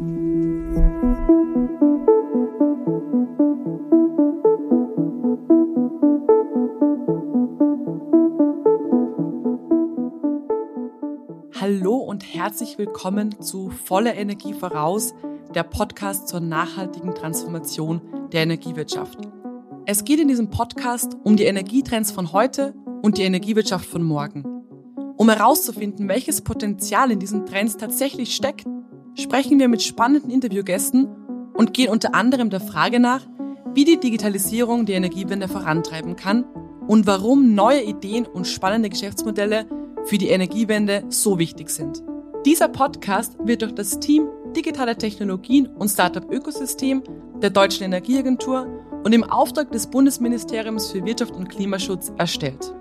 Hallo und herzlich willkommen zu Volle Energie voraus, der Podcast zur nachhaltigen Transformation der Energiewirtschaft. Es geht in diesem Podcast um die Energietrends von heute und die Energiewirtschaft von morgen. Um herauszufinden, welches Potenzial in diesen Trends tatsächlich steckt, sprechen wir mit spannenden Interviewgästen und gehen unter anderem der Frage nach, wie die Digitalisierung die Energiewende vorantreiben kann und warum neue Ideen und spannende Geschäftsmodelle für die Energiewende so wichtig sind. Dieser Podcast wird durch das Team Digitale Technologien und Startup Ökosystem der Deutschen Energieagentur und im Auftrag des Bundesministeriums für Wirtschaft und Klimaschutz erstellt.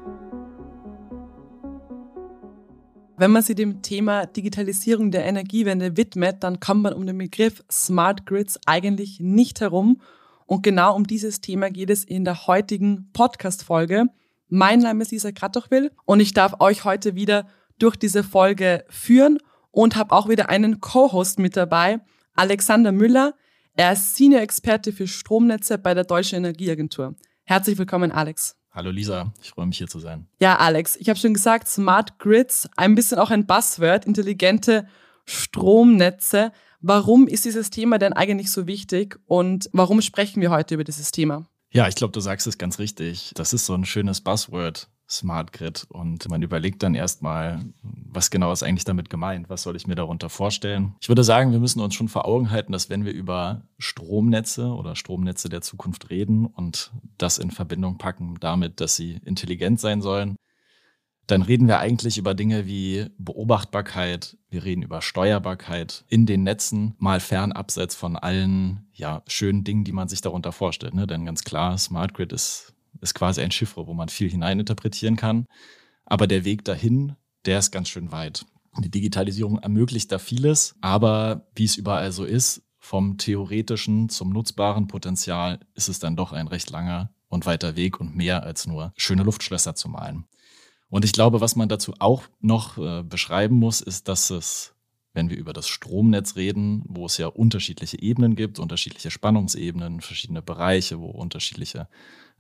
Wenn man sich dem Thema Digitalisierung der Energiewende widmet, dann kommt man um den Begriff Smart Grids eigentlich nicht herum. Und genau um dieses Thema geht es in der heutigen Podcast-Folge. Mein Name ist Lisa Kratochwil und ich darf euch heute wieder durch diese Folge führen und habe auch wieder einen Co-Host mit dabei, Alexander Müller. Er ist Senior-Experte für Stromnetze bei der Deutschen Energieagentur. Herzlich willkommen, Alex. Hallo Lisa, ich freue mich hier zu sein. Ja, Alex, ich habe schon gesagt, Smart Grids, ein bisschen auch ein Buzzword, intelligente Stromnetze. Warum ist dieses Thema denn eigentlich so wichtig und warum sprechen wir heute über dieses Thema? Ja, ich glaube, du sagst es ganz richtig. Das ist so ein schönes Buzzword. Smart Grid und man überlegt dann erstmal, was genau ist eigentlich damit gemeint? Was soll ich mir darunter vorstellen? Ich würde sagen, wir müssen uns schon vor Augen halten, dass wenn wir über Stromnetze oder Stromnetze der Zukunft reden und das in Verbindung packen damit, dass sie intelligent sein sollen, dann reden wir eigentlich über Dinge wie Beobachtbarkeit, wir reden über Steuerbarkeit in den Netzen, mal fernabseits von allen ja, schönen Dingen, die man sich darunter vorstellt. Ne? Denn ganz klar, Smart Grid ist ist quasi ein Chiffre, wo man viel hineininterpretieren kann. Aber der Weg dahin, der ist ganz schön weit. Die Digitalisierung ermöglicht da vieles, aber wie es überall so ist, vom theoretischen zum nutzbaren Potenzial ist es dann doch ein recht langer und weiter Weg und mehr als nur schöne Luftschlösser zu malen. Und ich glaube, was man dazu auch noch äh, beschreiben muss, ist, dass es wenn wir über das Stromnetz reden, wo es ja unterschiedliche Ebenen gibt, unterschiedliche Spannungsebenen, verschiedene Bereiche, wo unterschiedliche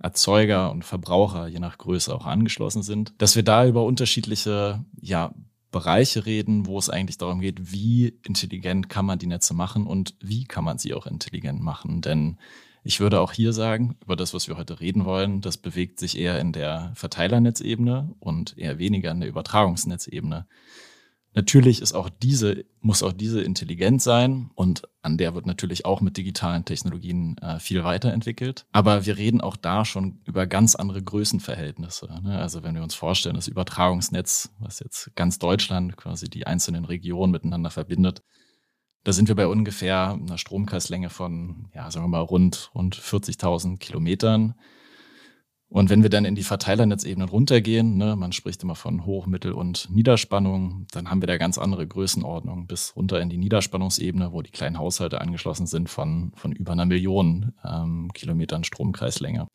Erzeuger und Verbraucher je nach Größe auch angeschlossen sind, dass wir da über unterschiedliche ja, Bereiche reden, wo es eigentlich darum geht, wie intelligent kann man die Netze machen und wie kann man sie auch intelligent machen. Denn ich würde auch hier sagen, über das, was wir heute reden wollen, das bewegt sich eher in der Verteilernetzebene und eher weniger in der Übertragungsnetzebene. Natürlich ist auch diese, muss auch diese intelligent sein und an der wird natürlich auch mit digitalen Technologien äh, viel weiterentwickelt. Aber wir reden auch da schon über ganz andere Größenverhältnisse. Ne? Also wenn wir uns vorstellen, das Übertragungsnetz, was jetzt ganz Deutschland quasi die einzelnen Regionen miteinander verbindet, da sind wir bei ungefähr einer Stromkreislänge von, ja, sagen wir mal, rund, rund 40.000 Kilometern. Und wenn wir dann in die Verteilernetzebenen runtergehen, ne, man spricht immer von Hoch-, Mittel- und Niederspannung, dann haben wir da ganz andere Größenordnungen bis runter in die Niederspannungsebene, wo die kleinen Haushalte angeschlossen sind von, von über einer Million ähm, Kilometern Stromkreislänge.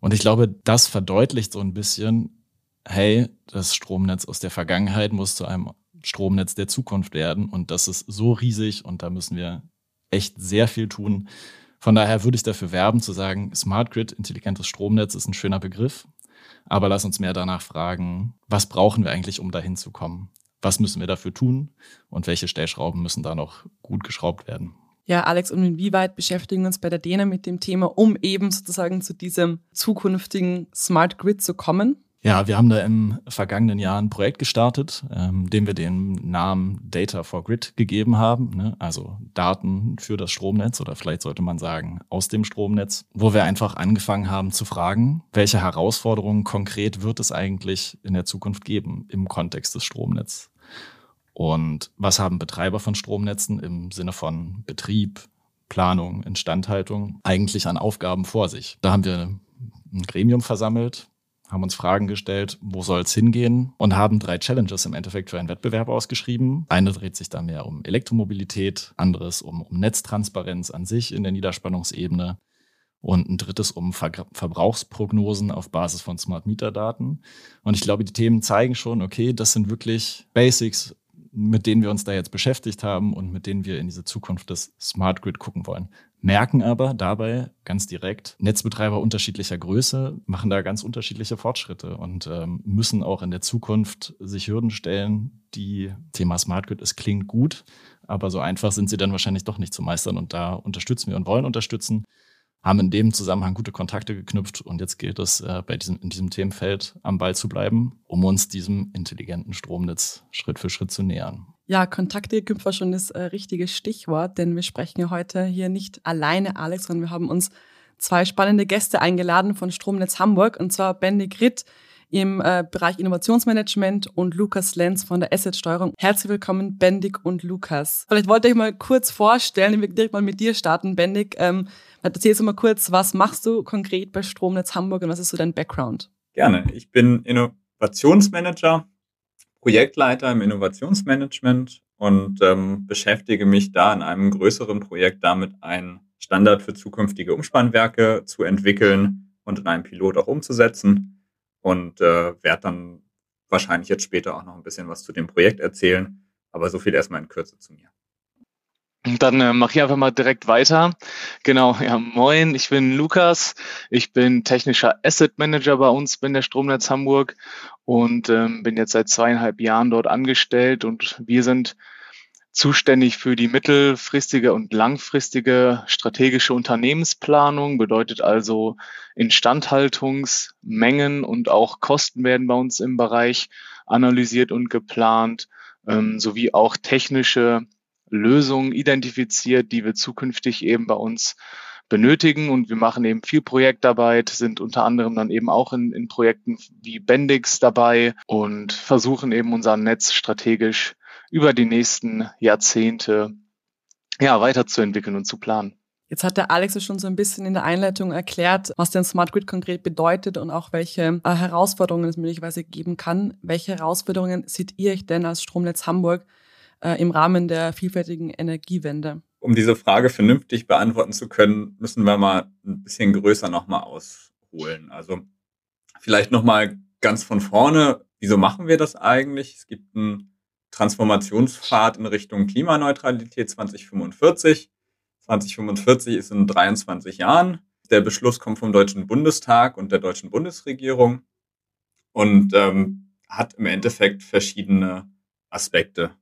Und ich glaube, das verdeutlicht so ein bisschen, hey, das Stromnetz aus der Vergangenheit muss zu einem Stromnetz der Zukunft werden. Und das ist so riesig und da müssen wir echt sehr viel tun, von daher würde ich dafür werben zu sagen, Smart Grid, intelligentes Stromnetz ist ein schöner Begriff. Aber lass uns mehr danach fragen, was brauchen wir eigentlich, um dahin zu kommen? Was müssen wir dafür tun? Und welche Stellschrauben müssen da noch gut geschraubt werden? Ja, Alex, und inwieweit beschäftigen wir uns bei der DENA mit dem Thema, um eben sozusagen zu diesem zukünftigen Smart Grid zu kommen? Ja, wir haben da im vergangenen Jahr ein Projekt gestartet, ähm, dem wir den Namen Data for Grid gegeben haben, ne? also Daten für das Stromnetz oder vielleicht sollte man sagen aus dem Stromnetz, wo wir einfach angefangen haben zu fragen, welche Herausforderungen konkret wird es eigentlich in der Zukunft geben im Kontext des Stromnetzes. Und was haben Betreiber von Stromnetzen im Sinne von Betrieb, Planung, Instandhaltung eigentlich an Aufgaben vor sich? Da haben wir ein Gremium versammelt, haben uns Fragen gestellt, wo soll es hingehen und haben drei Challenges im Endeffekt für einen Wettbewerb ausgeschrieben. Eine dreht sich da mehr um Elektromobilität, anderes um, um Netztransparenz an sich in der Niederspannungsebene und ein drittes um Ver Verbrauchsprognosen auf Basis von Smart Meter Daten. Und ich glaube, die Themen zeigen schon, okay, das sind wirklich Basics, mit denen wir uns da jetzt beschäftigt haben und mit denen wir in diese Zukunft des Smart Grid gucken wollen. Merken aber dabei ganz direkt, Netzbetreiber unterschiedlicher Größe machen da ganz unterschiedliche Fortschritte und ähm, müssen auch in der Zukunft sich Hürden stellen, die Thema Smart Grid, es klingt gut, aber so einfach sind sie dann wahrscheinlich doch nicht zu meistern und da unterstützen wir und wollen unterstützen haben in dem Zusammenhang gute Kontakte geknüpft und jetzt gilt es, äh, bei diesem, in diesem Themenfeld am Ball zu bleiben, um uns diesem intelligenten Stromnetz Schritt für Schritt zu nähern. Ja, Kontakte war schon das äh, richtige Stichwort, denn wir sprechen ja heute hier nicht alleine, Alex, sondern wir haben uns zwei spannende Gäste eingeladen von Stromnetz Hamburg und zwar Bendig Ritt, im äh, Bereich Innovationsmanagement und Lukas Lenz von der Assetsteuerung. Herzlich willkommen, Bendig und Lukas. Vielleicht wollte ich mal kurz vorstellen, wir direkt mal mit dir starten, Bendig. Ähm, erzählst du mal kurz, was machst du konkret bei Stromnetz Hamburg und was ist so dein Background? Gerne. Ich bin Innovationsmanager, Projektleiter im Innovationsmanagement und ähm, beschäftige mich da in einem größeren Projekt damit, einen Standard für zukünftige Umspannwerke zu entwickeln und in einem Pilot auch umzusetzen und äh, werde dann wahrscheinlich jetzt später auch noch ein bisschen was zu dem Projekt erzählen. Aber so viel erstmal in Kürze zu mir. Dann äh, mache ich einfach mal direkt weiter. Genau, ja, moin, ich bin Lukas. Ich bin technischer Asset Manager bei uns bei der Stromnetz Hamburg und ähm, bin jetzt seit zweieinhalb Jahren dort angestellt und wir sind zuständig für die mittelfristige und langfristige strategische Unternehmensplanung, bedeutet also Instandhaltungsmengen und auch Kosten werden bei uns im Bereich analysiert und geplant, ähm, sowie auch technische Lösungen identifiziert, die wir zukünftig eben bei uns benötigen. Und wir machen eben viel Projektarbeit, sind unter anderem dann eben auch in, in Projekten wie Bendix dabei und versuchen eben unser Netz strategisch über die nächsten Jahrzehnte ja, weiterzuentwickeln und zu planen. Jetzt hat der Alex schon so ein bisschen in der Einleitung erklärt, was denn Smart Grid konkret bedeutet und auch welche äh, Herausforderungen es möglicherweise geben kann. Welche Herausforderungen seht ihr euch denn als Stromnetz Hamburg äh, im Rahmen der vielfältigen Energiewende? Um diese Frage vernünftig beantworten zu können, müssen wir mal ein bisschen größer nochmal ausholen. Also vielleicht nochmal ganz von vorne, wieso machen wir das eigentlich? Es gibt einen Transformationspfad in Richtung Klimaneutralität 2045. 2045 ist in 23 Jahren. Der Beschluss kommt vom Deutschen Bundestag und der deutschen Bundesregierung und ähm, hat im Endeffekt verschiedene Aspekte.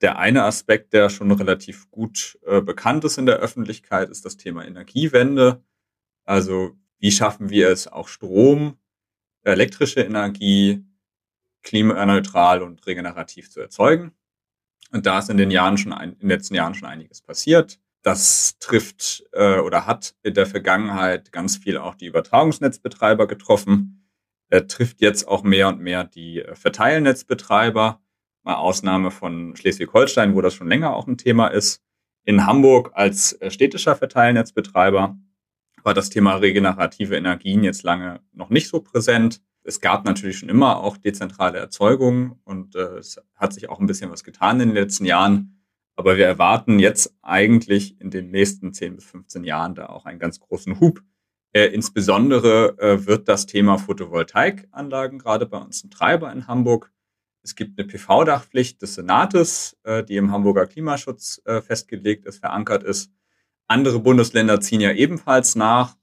Der eine Aspekt, der schon relativ gut äh, bekannt ist in der Öffentlichkeit, ist das Thema Energiewende. Also wie schaffen wir es, auch Strom, elektrische Energie klimaneutral und regenerativ zu erzeugen. Und da ist in den Jahren schon ein, in den letzten Jahren schon einiges passiert. Das trifft äh, oder hat in der Vergangenheit ganz viel auch die Übertragungsnetzbetreiber getroffen. Er trifft jetzt auch mehr und mehr die äh, Verteilnetzbetreiber. Mal Ausnahme von Schleswig-Holstein, wo das schon länger auch ein Thema ist. In Hamburg als äh, städtischer Verteilnetzbetreiber war das Thema regenerative Energien jetzt lange noch nicht so präsent es gab natürlich schon immer auch dezentrale Erzeugung und äh, es hat sich auch ein bisschen was getan in den letzten Jahren. Aber wir erwarten jetzt eigentlich in den nächsten 10 bis 15 Jahren da auch einen ganz großen Hub. Äh, insbesondere äh, wird das Thema Photovoltaikanlagen gerade bei uns ein Treiber in Hamburg. Es gibt eine PV-Dachpflicht des Senates, äh, die im Hamburger Klimaschutz äh, festgelegt ist, verankert ist. Andere Bundesländer ziehen ja ebenfalls nach.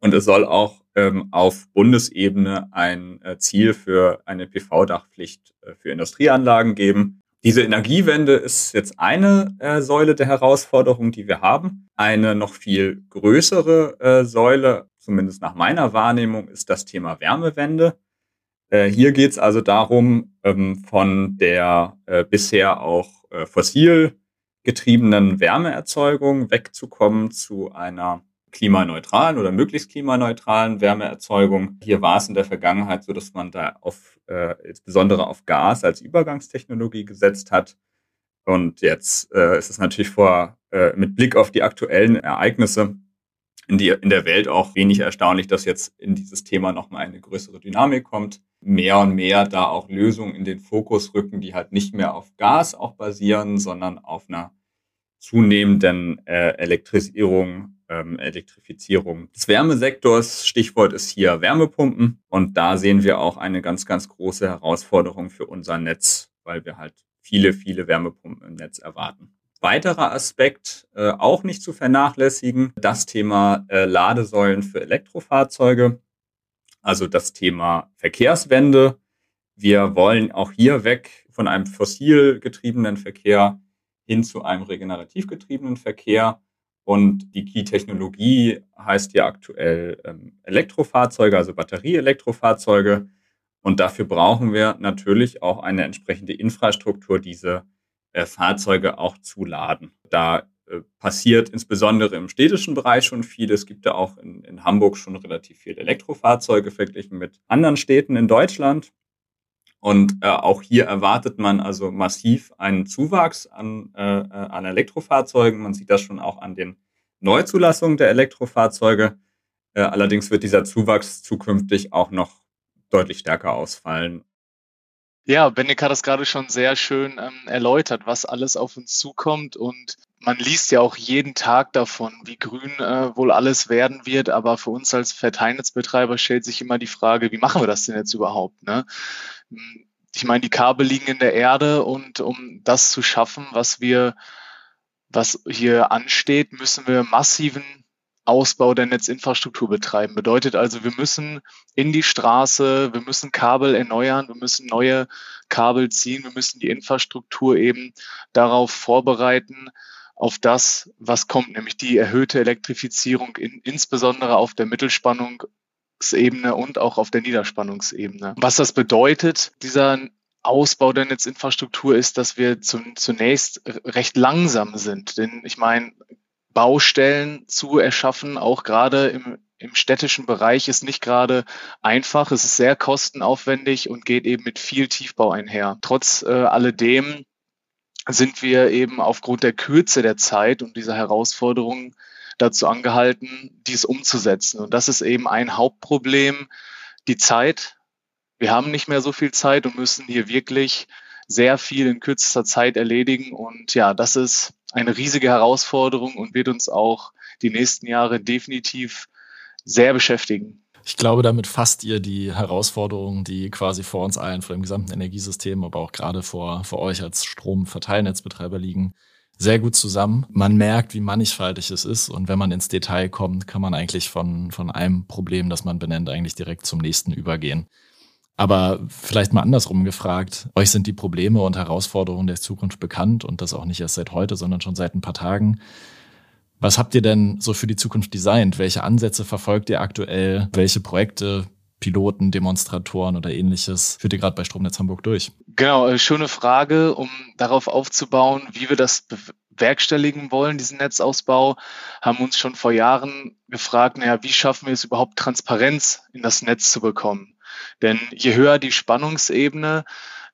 Und es soll auch ähm, auf Bundesebene ein äh, Ziel für eine PV-Dachpflicht für Industrieanlagen geben. Diese Energiewende ist jetzt eine äh, Säule der Herausforderung, die wir haben. Eine noch viel größere äh, Säule, zumindest nach meiner Wahrnehmung, ist das Thema Wärmewende. Äh, hier geht es also darum, ähm, von der äh, bisher auch fossil getriebenen Wärmeerzeugung wegzukommen zu einer klimaneutralen oder möglichst klimaneutralen Wärmeerzeugung. Hier war es in der Vergangenheit so, dass man da auf, äh, insbesondere auf Gas als Übergangstechnologie gesetzt hat. Und jetzt äh, ist es natürlich vor, äh, mit Blick auf die aktuellen Ereignisse in, die, in der Welt auch wenig erstaunlich, dass jetzt in dieses Thema nochmal eine größere Dynamik kommt. Mehr und mehr da auch Lösungen in den Fokus rücken, die halt nicht mehr auf Gas auch basieren, sondern auf einer zunehmenden äh, Elektrisierung ähm, Elektrifizierung des Wärmesektors. Stichwort ist hier Wärmepumpen. Und da sehen wir auch eine ganz, ganz große Herausforderung für unser Netz, weil wir halt viele, viele Wärmepumpen im Netz erwarten. Weiterer Aspekt, äh, auch nicht zu vernachlässigen, das Thema äh, Ladesäulen für Elektrofahrzeuge, also das Thema Verkehrswende. Wir wollen auch hier weg von einem fossil getriebenen Verkehr hin zu einem regenerativ getriebenen Verkehr. Und die Key-Technologie heißt ja aktuell ähm, Elektrofahrzeuge, also Batterieelektrofahrzeuge. Und dafür brauchen wir natürlich auch eine entsprechende Infrastruktur, diese äh, Fahrzeuge auch zu laden. Da passiert insbesondere im städtischen Bereich schon viel. Es gibt ja auch in, in Hamburg schon relativ viele Elektrofahrzeuge verglichen mit anderen Städten in Deutschland. Und äh, auch hier erwartet man also massiv einen Zuwachs an, äh, äh an Elektrofahrzeugen. Man sieht das schon auch an den Neuzulassungen der Elektrofahrzeuge. Äh, allerdings wird dieser Zuwachs zukünftig auch noch deutlich stärker ausfallen. Ja, Benedikt hat das gerade schon sehr schön ähm, erläutert, was alles auf uns zukommt und man liest ja auch jeden Tag davon, wie grün äh, wohl alles werden wird, aber für uns als Verteilnetzbetreiber stellt sich immer die Frage, wie machen wir das denn jetzt überhaupt? Ne? Ich meine, die Kabel liegen in der Erde und um das zu schaffen, was wir, was hier ansteht, müssen wir massiven Ausbau der Netzinfrastruktur betreiben. Bedeutet also, wir müssen in die Straße, wir müssen Kabel erneuern, wir müssen neue Kabel ziehen, wir müssen die Infrastruktur eben darauf vorbereiten, auf das, was kommt, nämlich die erhöhte Elektrifizierung, in, insbesondere auf der Mittelspannungsebene und auch auf der Niederspannungsebene. Was das bedeutet, dieser Ausbau der Netzinfrastruktur ist, dass wir zunächst recht langsam sind. Denn ich meine, Baustellen zu erschaffen, auch gerade im, im städtischen Bereich, ist nicht gerade einfach. Es ist sehr kostenaufwendig und geht eben mit viel Tiefbau einher. Trotz äh, alledem sind wir eben aufgrund der Kürze der Zeit und dieser Herausforderungen dazu angehalten, dies umzusetzen. Und das ist eben ein Hauptproblem, die Zeit. Wir haben nicht mehr so viel Zeit und müssen hier wirklich sehr viel in kürzester Zeit erledigen. Und ja, das ist eine riesige Herausforderung und wird uns auch die nächsten Jahre definitiv sehr beschäftigen. Ich glaube, damit fasst ihr die Herausforderungen, die quasi vor uns allen, vor dem gesamten Energiesystem, aber auch gerade vor, vor euch als Stromverteilnetzbetreiber liegen, sehr gut zusammen. Man merkt, wie mannigfaltig es ist. Und wenn man ins Detail kommt, kann man eigentlich von, von einem Problem, das man benennt, eigentlich direkt zum nächsten übergehen. Aber vielleicht mal andersrum gefragt, euch sind die Probleme und Herausforderungen der Zukunft bekannt und das auch nicht erst seit heute, sondern schon seit ein paar Tagen. Was habt ihr denn so für die Zukunft designt? Welche Ansätze verfolgt ihr aktuell? Welche Projekte, Piloten, Demonstratoren oder ähnliches führt ihr gerade bei Stromnetz Hamburg durch? Genau, äh, schöne Frage, um darauf aufzubauen, wie wir das bewerkstelligen wollen, diesen Netzausbau, haben uns schon vor Jahren gefragt, naja, wie schaffen wir es überhaupt, Transparenz in das Netz zu bekommen? Denn je höher die Spannungsebene,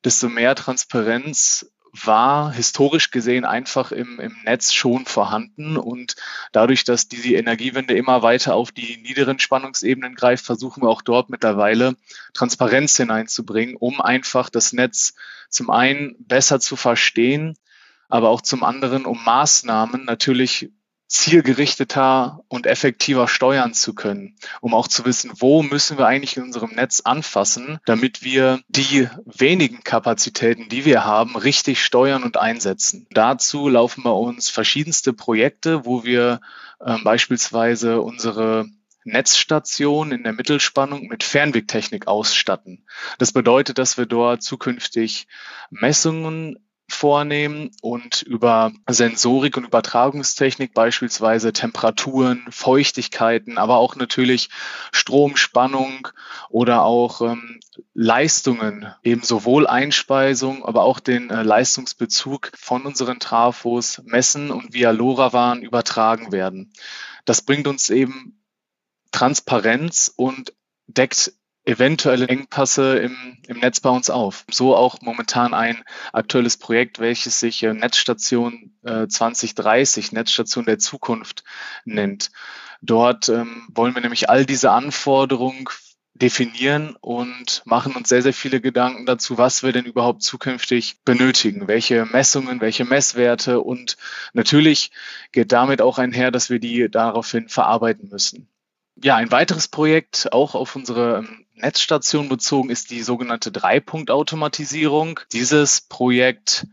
desto mehr Transparenz war historisch gesehen einfach im, im Netz schon vorhanden. Und dadurch, dass diese Energiewende immer weiter auf die niederen Spannungsebenen greift, versuchen wir auch dort mittlerweile Transparenz hineinzubringen, um einfach das Netz zum einen besser zu verstehen, aber auch zum anderen, um Maßnahmen natürlich zielgerichteter und effektiver steuern zu können, um auch zu wissen, wo müssen wir eigentlich in unserem Netz anfassen, damit wir die wenigen Kapazitäten, die wir haben, richtig steuern und einsetzen. Dazu laufen bei uns verschiedenste Projekte, wo wir äh, beispielsweise unsere Netzstation in der Mittelspannung mit Fernwegtechnik ausstatten. Das bedeutet, dass wir dort zukünftig Messungen vornehmen und über Sensorik und Übertragungstechnik beispielsweise Temperaturen, Feuchtigkeiten, aber auch natürlich Stromspannung oder auch ähm, Leistungen, eben sowohl Einspeisung, aber auch den äh, Leistungsbezug von unseren Trafos messen und via LoRaWAN übertragen werden. Das bringt uns eben Transparenz und deckt eventuelle Engpässe im, im Netz bei uns auf. So auch momentan ein aktuelles Projekt, welches sich äh, Netzstation äh, 2030, Netzstation der Zukunft nennt. Dort ähm, wollen wir nämlich all diese Anforderungen definieren und machen uns sehr, sehr viele Gedanken dazu, was wir denn überhaupt zukünftig benötigen, welche Messungen, welche Messwerte und natürlich geht damit auch einher, dass wir die daraufhin verarbeiten müssen. Ja, ein weiteres Projekt, auch auf unsere ähm, Netzstation bezogen, ist die sogenannte Dreipunkt-Automatisierung. Dieses Projekt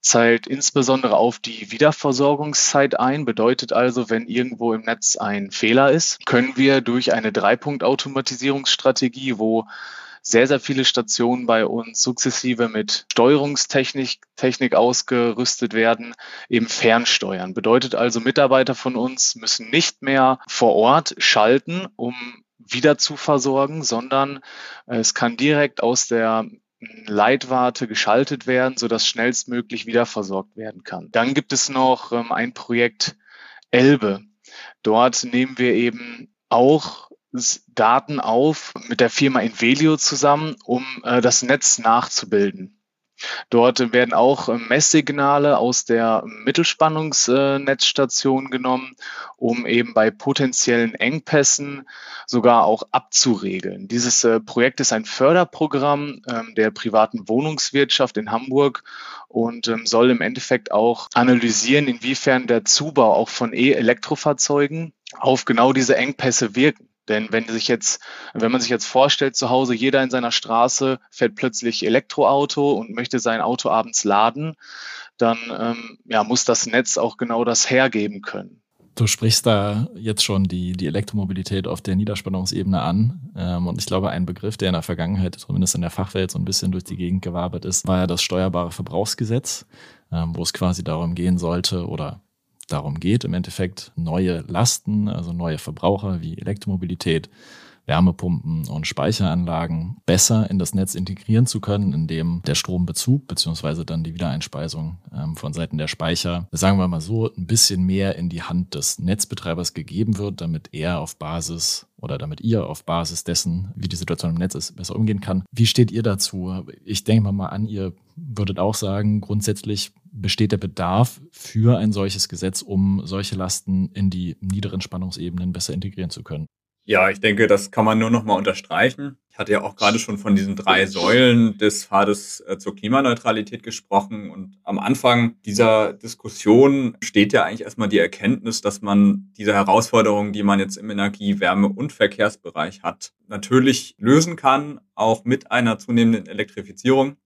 zahlt insbesondere auf die Wiederversorgungszeit ein. Bedeutet also, wenn irgendwo im Netz ein Fehler ist, können wir durch eine Dreipunkt-Automatisierungsstrategie, wo sehr, sehr viele Stationen bei uns sukzessive mit Steuerungstechnik Technik ausgerüstet werden, eben fernsteuern. Bedeutet also, Mitarbeiter von uns müssen nicht mehr vor Ort schalten, um wieder zu versorgen, sondern es kann direkt aus der Leitwarte geschaltet werden, sodass schnellstmöglich wieder versorgt werden kann. Dann gibt es noch ähm, ein Projekt Elbe. Dort nehmen wir eben auch Daten auf mit der Firma Invelio zusammen, um äh, das Netz nachzubilden. Dort werden auch Messsignale aus der Mittelspannungsnetzstation genommen, um eben bei potenziellen Engpässen sogar auch abzuregeln. Dieses äh, Projekt ist ein Förderprogramm ähm, der privaten Wohnungswirtschaft in Hamburg und ähm, soll im Endeffekt auch analysieren, inwiefern der Zubau auch von E-Elektrofahrzeugen auf genau diese Engpässe wirken. Denn wenn sich jetzt, wenn man sich jetzt vorstellt, zu Hause jeder in seiner Straße fährt plötzlich Elektroauto und möchte sein Auto abends laden, dann ähm, ja, muss das Netz auch genau das hergeben können. Du sprichst da jetzt schon die, die Elektromobilität auf der Niederspannungsebene an. Ähm, und ich glaube, ein Begriff, der in der Vergangenheit, zumindest in der Fachwelt, so ein bisschen durch die Gegend gewabert ist, war ja das steuerbare Verbrauchsgesetz, ähm, wo es quasi darum gehen sollte oder darum geht, im Endeffekt neue Lasten, also neue Verbraucher wie Elektromobilität, Wärmepumpen und Speicheranlagen besser in das Netz integrieren zu können, indem der Strombezug beziehungsweise dann die Wiedereinspeisung ähm, von Seiten der Speicher, sagen wir mal so, ein bisschen mehr in die Hand des Netzbetreibers gegeben wird, damit er auf Basis oder damit ihr auf Basis dessen, wie die Situation im Netz ist, besser umgehen kann. Wie steht ihr dazu? Ich denke mal an, ihr würdet auch sagen, grundsätzlich besteht der Bedarf für ein solches Gesetz, um solche Lasten in die niederen Spannungsebenen besser integrieren zu können? Ja, ich denke, das kann man nur noch mal unterstreichen. Ich hatte ja auch gerade schon von diesen drei Säulen des Pfades äh, zur Klimaneutralität gesprochen. Und am Anfang dieser Diskussion steht ja eigentlich erstmal die Erkenntnis, dass man diese Herausforderungen, die man jetzt im Energie-, Wärme- und Verkehrsbereich hat, natürlich lösen kann, auch mit einer zunehmenden Elektrifizierung.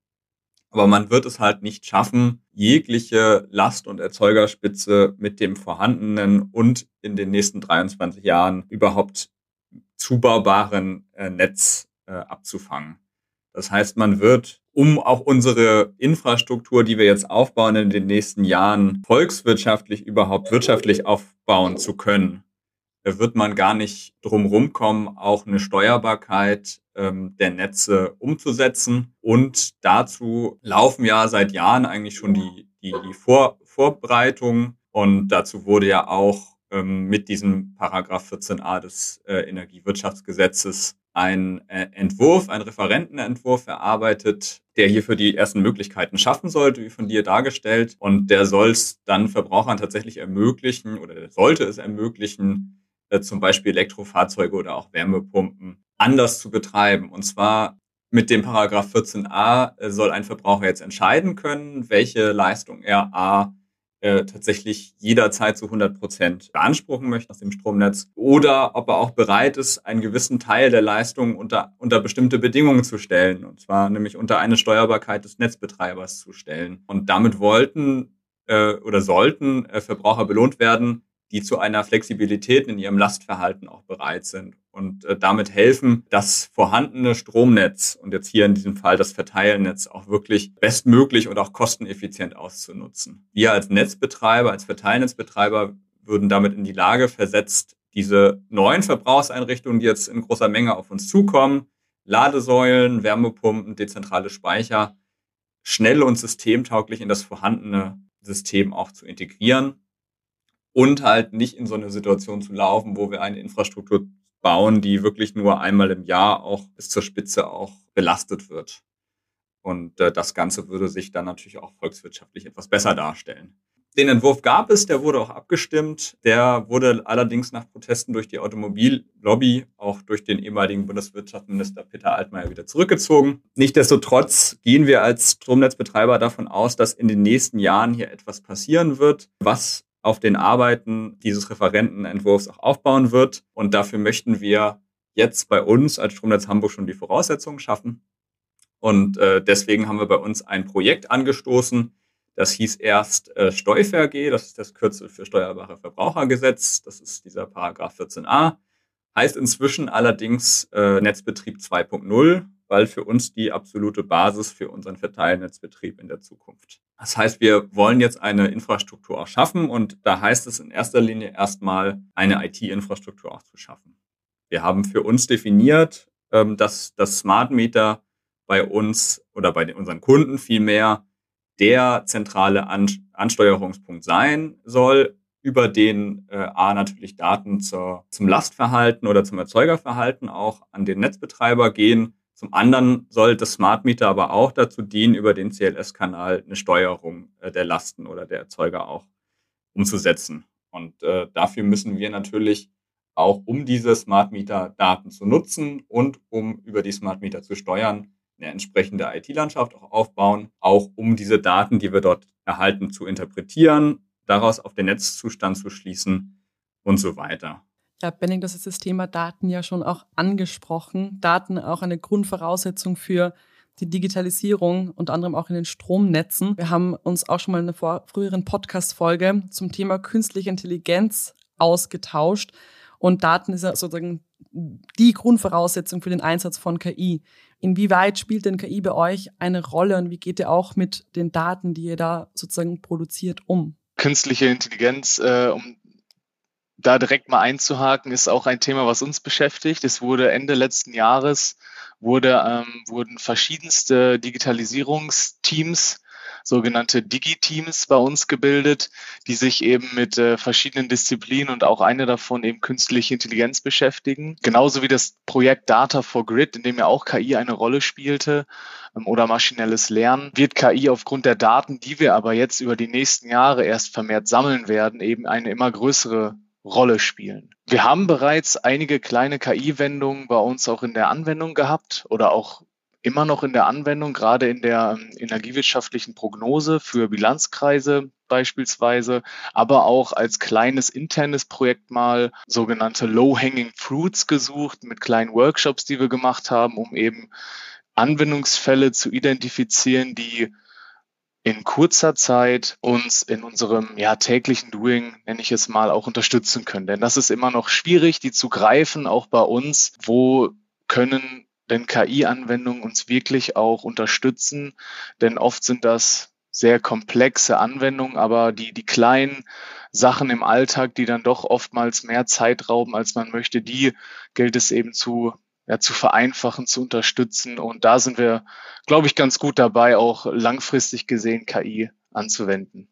Aber man wird es halt nicht schaffen, jegliche Last- und Erzeugerspitze mit dem vorhandenen und in den nächsten 23 Jahren überhaupt zubaubaren äh, Netz äh, abzufangen. Das heißt, man wird, um auch unsere Infrastruktur, die wir jetzt aufbauen in den nächsten Jahren, volkswirtschaftlich überhaupt wirtschaftlich aufbauen zu können, wird man gar nicht drum kommen, auch eine Steuerbarkeit ähm, der Netze umzusetzen. Und dazu laufen ja seit Jahren eigentlich schon die, die, die Vor Vorbereitungen. Und dazu wurde ja auch ähm, mit diesem Paragraph 14a des äh, Energiewirtschaftsgesetzes ein äh, Entwurf, ein Referentenentwurf erarbeitet, der hierfür die ersten Möglichkeiten schaffen sollte, wie von dir dargestellt. Und der soll es dann Verbrauchern tatsächlich ermöglichen oder sollte es ermöglichen, äh, zum Beispiel Elektrofahrzeuge oder auch Wärmepumpen anders zu betreiben. Und zwar mit dem Paragraph 14a äh, soll ein Verbraucher jetzt entscheiden können, welche Leistung er A äh, tatsächlich jederzeit zu 100 Prozent beanspruchen möchte aus dem Stromnetz oder ob er auch bereit ist, einen gewissen Teil der Leistung unter, unter bestimmte Bedingungen zu stellen. Und zwar nämlich unter eine Steuerbarkeit des Netzbetreibers zu stellen. Und damit wollten äh, oder sollten äh, Verbraucher belohnt werden, die zu einer Flexibilität in ihrem Lastverhalten auch bereit sind und äh, damit helfen, das vorhandene Stromnetz und jetzt hier in diesem Fall das Verteilnetz auch wirklich bestmöglich und auch kosteneffizient auszunutzen. Wir als Netzbetreiber, als Verteilnetzbetreiber würden damit in die Lage versetzt, diese neuen Verbrauchseinrichtungen, die jetzt in großer Menge auf uns zukommen, Ladesäulen, Wärmepumpen, dezentrale Speicher, schnell und systemtauglich in das vorhandene System auch zu integrieren und halt nicht in so eine Situation zu laufen, wo wir eine Infrastruktur bauen, die wirklich nur einmal im Jahr auch bis zur Spitze auch belastet wird. Und äh, das Ganze würde sich dann natürlich auch volkswirtschaftlich etwas besser darstellen. Den Entwurf gab es, der wurde auch abgestimmt. Der wurde allerdings nach Protesten durch die Automobillobby, auch durch den ehemaligen Bundeswirtschaftsminister Peter Altmaier wieder zurückgezogen. Nichtsdestotrotz gehen wir als Stromnetzbetreiber davon aus, dass in den nächsten Jahren hier etwas passieren wird, was auf den Arbeiten dieses Referentenentwurfs auch aufbauen wird. Und dafür möchten wir jetzt bei uns als Stromnetz Hamburg schon die Voraussetzungen schaffen. Und äh, deswegen haben wir bei uns ein Projekt angestoßen. Das hieß erst äh, SteuFRG, das ist das Kürzel für Steuerbare Verbrauchergesetz. Das ist dieser Paragraph 14a. Heißt inzwischen allerdings äh, Netzbetrieb 2.0, weil für uns die absolute Basis für unseren Verteilnetzbetrieb in der Zukunft. Das heißt, wir wollen jetzt eine Infrastruktur auch schaffen und da heißt es in erster Linie erstmal eine IT-Infrastruktur auch zu schaffen. Wir haben für uns definiert, ähm, dass das Smart Meter bei uns oder bei unseren Kunden vielmehr der zentrale Ansteuerungspunkt sein soll, über den äh, A natürlich Daten zur, zum Lastverhalten oder zum Erzeugerverhalten auch an den Netzbetreiber gehen. Zum anderen soll das Smart Meter aber auch dazu dienen, über den CLS-Kanal eine Steuerung äh, der Lasten oder der Erzeuger auch umzusetzen. Und äh, dafür müssen wir natürlich auch, um diese Smart Meter Daten zu nutzen und um über die Smart Meter zu steuern, eine entsprechende IT-Landschaft auch aufbauen, auch um diese Daten, die wir dort erhalten, zu interpretieren daraus auf den Netzzustand zu schließen und so weiter. Ja, Benning, das ist das Thema Daten ja schon auch angesprochen. Daten auch eine Grundvoraussetzung für die Digitalisierung, unter anderem auch in den Stromnetzen. Wir haben uns auch schon mal in einer früheren Podcast-Folge zum Thema künstliche Intelligenz ausgetauscht. Und Daten ist ja sozusagen die Grundvoraussetzung für den Einsatz von KI. Inwieweit spielt denn KI bei euch eine Rolle und wie geht ihr auch mit den Daten, die ihr da sozusagen produziert, um? künstliche Intelligenz, äh, um da direkt mal einzuhaken, ist auch ein Thema, was uns beschäftigt. Es wurde Ende letzten Jahres wurde, ähm, wurden verschiedenste Digitalisierungsteams sogenannte Digi-Teams bei uns gebildet, die sich eben mit äh, verschiedenen Disziplinen und auch eine davon eben künstliche Intelligenz beschäftigen. Genauso wie das Projekt Data for Grid, in dem ja auch KI eine Rolle spielte ähm, oder maschinelles Lernen, wird KI aufgrund der Daten, die wir aber jetzt über die nächsten Jahre erst vermehrt sammeln werden, eben eine immer größere Rolle spielen. Wir haben bereits einige kleine KI-Wendungen bei uns auch in der Anwendung gehabt oder auch immer noch in der Anwendung, gerade in der ähm, energiewirtschaftlichen Prognose für Bilanzkreise beispielsweise, aber auch als kleines internes Projekt mal sogenannte Low-Hanging Fruits gesucht mit kleinen Workshops, die wir gemacht haben, um eben Anwendungsfälle zu identifizieren, die in kurzer Zeit uns in unserem ja, täglichen Doing, nenne ich es mal, auch unterstützen können. Denn das ist immer noch schwierig, die zu greifen, auch bei uns. Wo können denn KI-Anwendungen uns wirklich auch unterstützen? Denn oft sind das sehr komplexe Anwendungen, aber die, die kleinen Sachen im Alltag, die dann doch oftmals mehr Zeit rauben, als man möchte, die gilt es eben zu, ja, zu vereinfachen, zu unterstützen. Und da sind wir, glaube ich, ganz gut dabei, auch langfristig gesehen KI anzuwenden.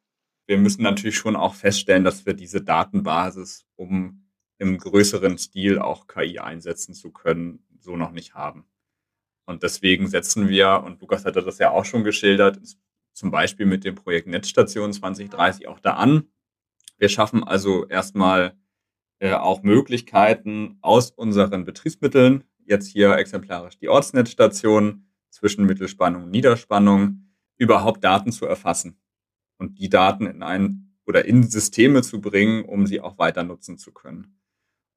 Wir müssen natürlich schon auch feststellen, dass wir diese Datenbasis, um im größeren Stil auch KI einsetzen zu können, so noch nicht haben. Und deswegen setzen wir, und Lukas hatte das ja auch schon geschildert, zum Beispiel mit dem Projekt Netzstation 2030 auch da an. Wir schaffen also erstmal äh, auch Möglichkeiten aus unseren Betriebsmitteln, jetzt hier exemplarisch die Ortsnetzstation zwischen Mittelspannung und Niederspannung, überhaupt Daten zu erfassen und die Daten in ein oder in Systeme zu bringen, um sie auch weiter nutzen zu können.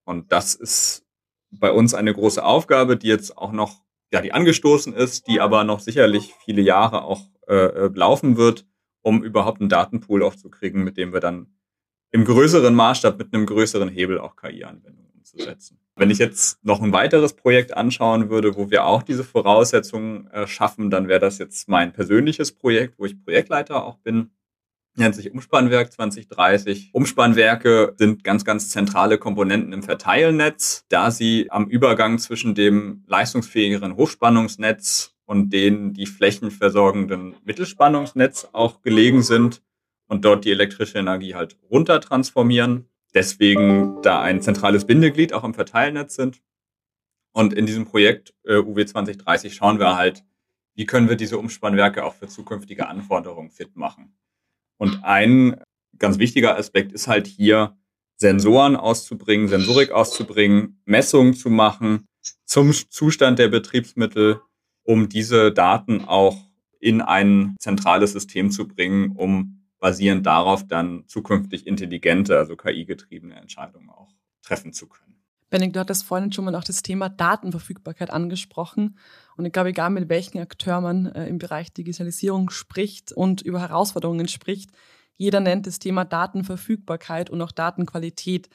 Und das ist bei uns eine große Aufgabe, die jetzt auch noch, ja, die angestoßen ist, die aber noch sicherlich viele Jahre auch äh, äh laufen wird, um überhaupt einen Datenpool aufzukriegen, mit dem wir dann im größeren Maßstab mit einem größeren Hebel auch KI-Anwendungen umzusetzen. Wenn ich jetzt noch ein weiteres Projekt anschauen würde, wo wir auch diese Voraussetzungen äh, schaffen, dann wäre das jetzt mein persönliches Projekt, wo ich Projektleiter auch bin nennt sich Umspannwerk 2030. Umspannwerke sind ganz, ganz zentrale Komponenten im Verteilnetz, da sie am Übergang zwischen dem leistungsfähigeren Hochspannungsnetz und den die flächenversorgenden Mittelspannungsnetz auch gelegen sind und dort die elektrische Energie halt runter transformieren. Deswegen da ein zentrales Bindeglied auch im Verteilnetz sind. Und in diesem Projekt äh, UW 2030 schauen wir halt, wie können wir diese Umspannwerke auch für zukünftige Anforderungen fit machen. Und ein ganz wichtiger Aspekt ist halt hier, Sensoren auszubringen, Sensorik auszubringen, Messungen zu machen zum Zustand der Betriebsmittel, um diese Daten auch in ein zentrales System zu bringen, um basierend darauf dann zukünftig intelligente, also KI-getriebene Entscheidungen auch treffen zu können. Benedikt, du hattest vorhin schon mal auch das Thema Datenverfügbarkeit angesprochen. Und ich glaube, egal mit welchem Akteur man äh, im Bereich Digitalisierung spricht und über Herausforderungen spricht, jeder nennt das Thema Datenverfügbarkeit und auch Datenqualität.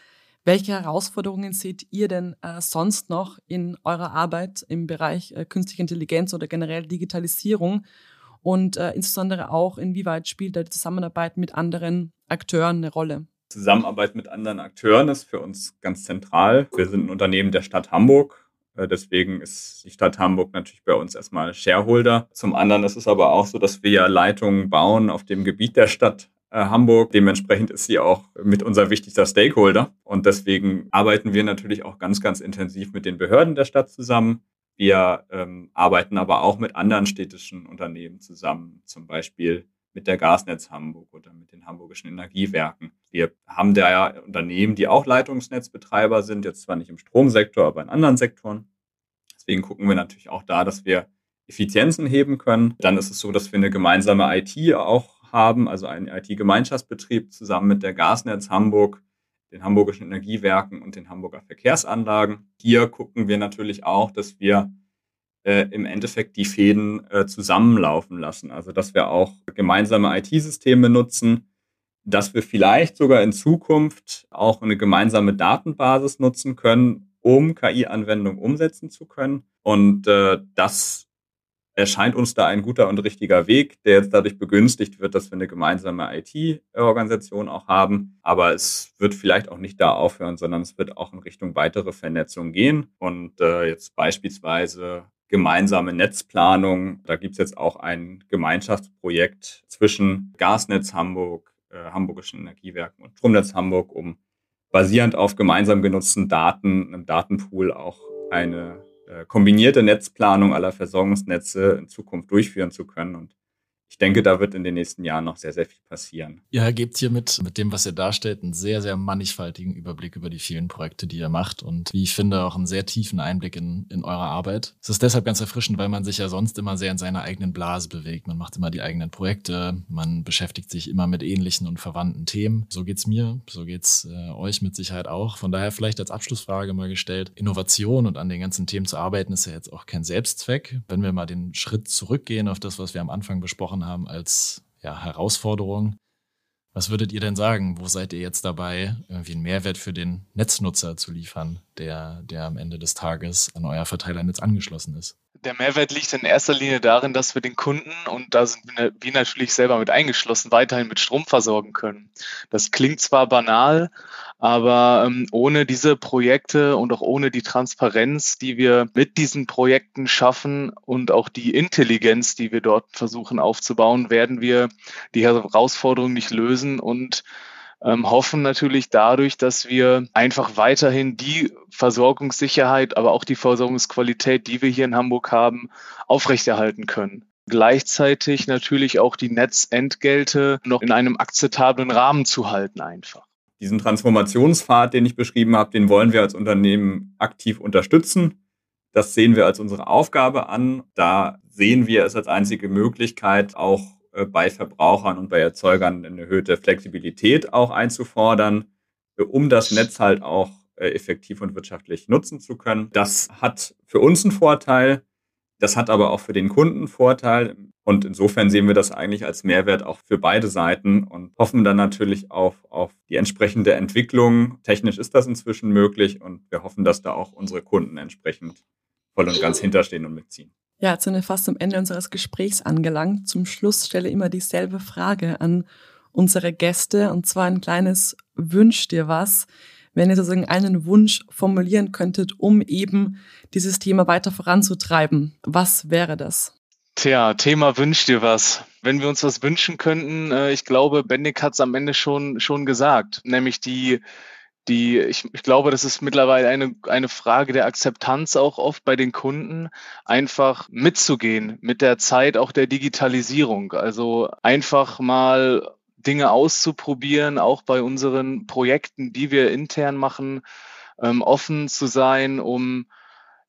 Welche Herausforderungen seht ihr denn äh, sonst noch in eurer Arbeit im Bereich äh, künstliche Intelligenz oder generell Digitalisierung? Und äh, insbesondere auch, inwieweit spielt da die Zusammenarbeit mit anderen Akteuren eine Rolle? Zusammenarbeit mit anderen Akteuren ist für uns ganz zentral. Wir sind ein Unternehmen der Stadt Hamburg. Äh, deswegen ist die Stadt Hamburg natürlich bei uns erstmal Shareholder. Zum anderen ist es aber auch so, dass wir ja Leitungen bauen auf dem Gebiet der Stadt äh, Hamburg. Dementsprechend ist sie auch mit unser wichtigster Stakeholder. Und deswegen arbeiten wir natürlich auch ganz, ganz intensiv mit den Behörden der Stadt zusammen. Wir ähm, arbeiten aber auch mit anderen städtischen Unternehmen zusammen, zum Beispiel mit der Gasnetz Hamburg oder mit den hamburgischen Energiewerken. Wir haben da ja Unternehmen, die auch Leitungsnetzbetreiber sind, jetzt zwar nicht im Stromsektor, aber in anderen Sektoren. Deswegen gucken wir natürlich auch da, dass wir Effizienzen heben können. Dann ist es so, dass wir eine gemeinsame IT auch haben, also einen IT-Gemeinschaftsbetrieb zusammen mit der Gasnetz Hamburg, den hamburgischen Energiewerken und den Hamburger Verkehrsanlagen. Hier gucken wir natürlich auch, dass wir äh, im Endeffekt die Fäden äh, zusammenlaufen lassen. Also dass wir auch gemeinsame IT-Systeme nutzen, dass wir vielleicht sogar in Zukunft auch eine gemeinsame Datenbasis nutzen können, um KI-Anwendungen umsetzen zu können. Und äh, das erscheint uns da ein guter und richtiger Weg, der jetzt dadurch begünstigt wird, dass wir eine gemeinsame IT-Organisation auch haben. Aber es wird vielleicht auch nicht da aufhören, sondern es wird auch in Richtung weitere Vernetzung gehen. Und äh, jetzt beispielsweise gemeinsame Netzplanung. Da gibt es jetzt auch ein Gemeinschaftsprojekt zwischen Gasnetz Hamburg, äh, Hamburgischen Energiewerken und Stromnetz Hamburg, um basierend auf gemeinsam genutzten Daten, einem Datenpool auch eine kombinierte Netzplanung aller Versorgungsnetze in Zukunft durchführen zu können. Und ich denke, da wird in den nächsten Jahren noch sehr, sehr viel passieren. Ihr gebt hier mit, mit dem, was ihr darstellt, einen sehr, sehr mannigfaltigen Überblick über die vielen Projekte, die ihr macht und wie ich finde, auch einen sehr tiefen Einblick in, in eure Arbeit. Es ist deshalb ganz erfrischend, weil man sich ja sonst immer sehr in seiner eigenen Blase bewegt. Man macht immer die eigenen Projekte, man beschäftigt sich immer mit ähnlichen und verwandten Themen. So geht's mir, so geht's äh, euch mit Sicherheit auch. Von daher vielleicht als Abschlussfrage mal gestellt, Innovation und an den ganzen Themen zu arbeiten ist ja jetzt auch kein Selbstzweck. Wenn wir mal den Schritt zurückgehen auf das, was wir am Anfang besprochen angesprochen haben als ja, Herausforderung. Was würdet ihr denn sagen? Wo seid ihr jetzt dabei, irgendwie einen Mehrwert für den Netznutzer zu liefern, der, der am Ende des Tages an euer Verteilernetz angeschlossen ist? Der Mehrwert liegt in erster Linie darin, dass wir den Kunden, und da sind wir natürlich selber mit eingeschlossen, weiterhin mit Strom versorgen können. Das klingt zwar banal, aber ähm, ohne diese Projekte und auch ohne die Transparenz, die wir mit diesen Projekten schaffen und auch die Intelligenz, die wir dort versuchen aufzubauen, werden wir die Herausforderung nicht lösen und ähm, hoffen natürlich dadurch, dass wir einfach weiterhin die Versorgungssicherheit, aber auch die Versorgungsqualität, die wir hier in Hamburg haben, aufrechterhalten können. Gleichzeitig natürlich auch die Netzentgelte noch in einem akzeptablen Rahmen zu halten einfach diesen Transformationspfad, den ich beschrieben habe, den wollen wir als Unternehmen aktiv unterstützen. Das sehen wir als unsere Aufgabe an. Da sehen wir es als einzige Möglichkeit, auch äh, bei Verbrauchern und bei Erzeugern eine erhöhte Flexibilität auch einzufordern, äh, um das Netz halt auch äh, effektiv und wirtschaftlich nutzen zu können. Das hat für uns einen Vorteil. Das hat aber auch für den Kunden Vorteil. Und insofern sehen wir das eigentlich als Mehrwert auch für beide Seiten und hoffen dann natürlich auf, auf die entsprechende Entwicklung. Technisch ist das inzwischen möglich und wir hoffen, dass da auch unsere Kunden entsprechend voll und ganz hinterstehen und mitziehen. Ja, jetzt sind wir fast am Ende unseres Gesprächs angelangt. Zum Schluss stelle ich immer dieselbe Frage an unsere Gäste und zwar ein kleines Wünsch dir was, wenn ihr sozusagen einen Wunsch formulieren könntet, um eben dieses Thema weiter voranzutreiben. Was wäre das? Tja, Thema wünscht dir was. Wenn wir uns was wünschen könnten, äh, ich glaube, Bendig hat es am Ende schon, schon gesagt, nämlich die, die, ich, ich glaube, das ist mittlerweile eine, eine Frage der Akzeptanz auch oft bei den Kunden, einfach mitzugehen mit der Zeit auch der Digitalisierung. Also einfach mal Dinge auszuprobieren, auch bei unseren Projekten, die wir intern machen, ähm, offen zu sein, um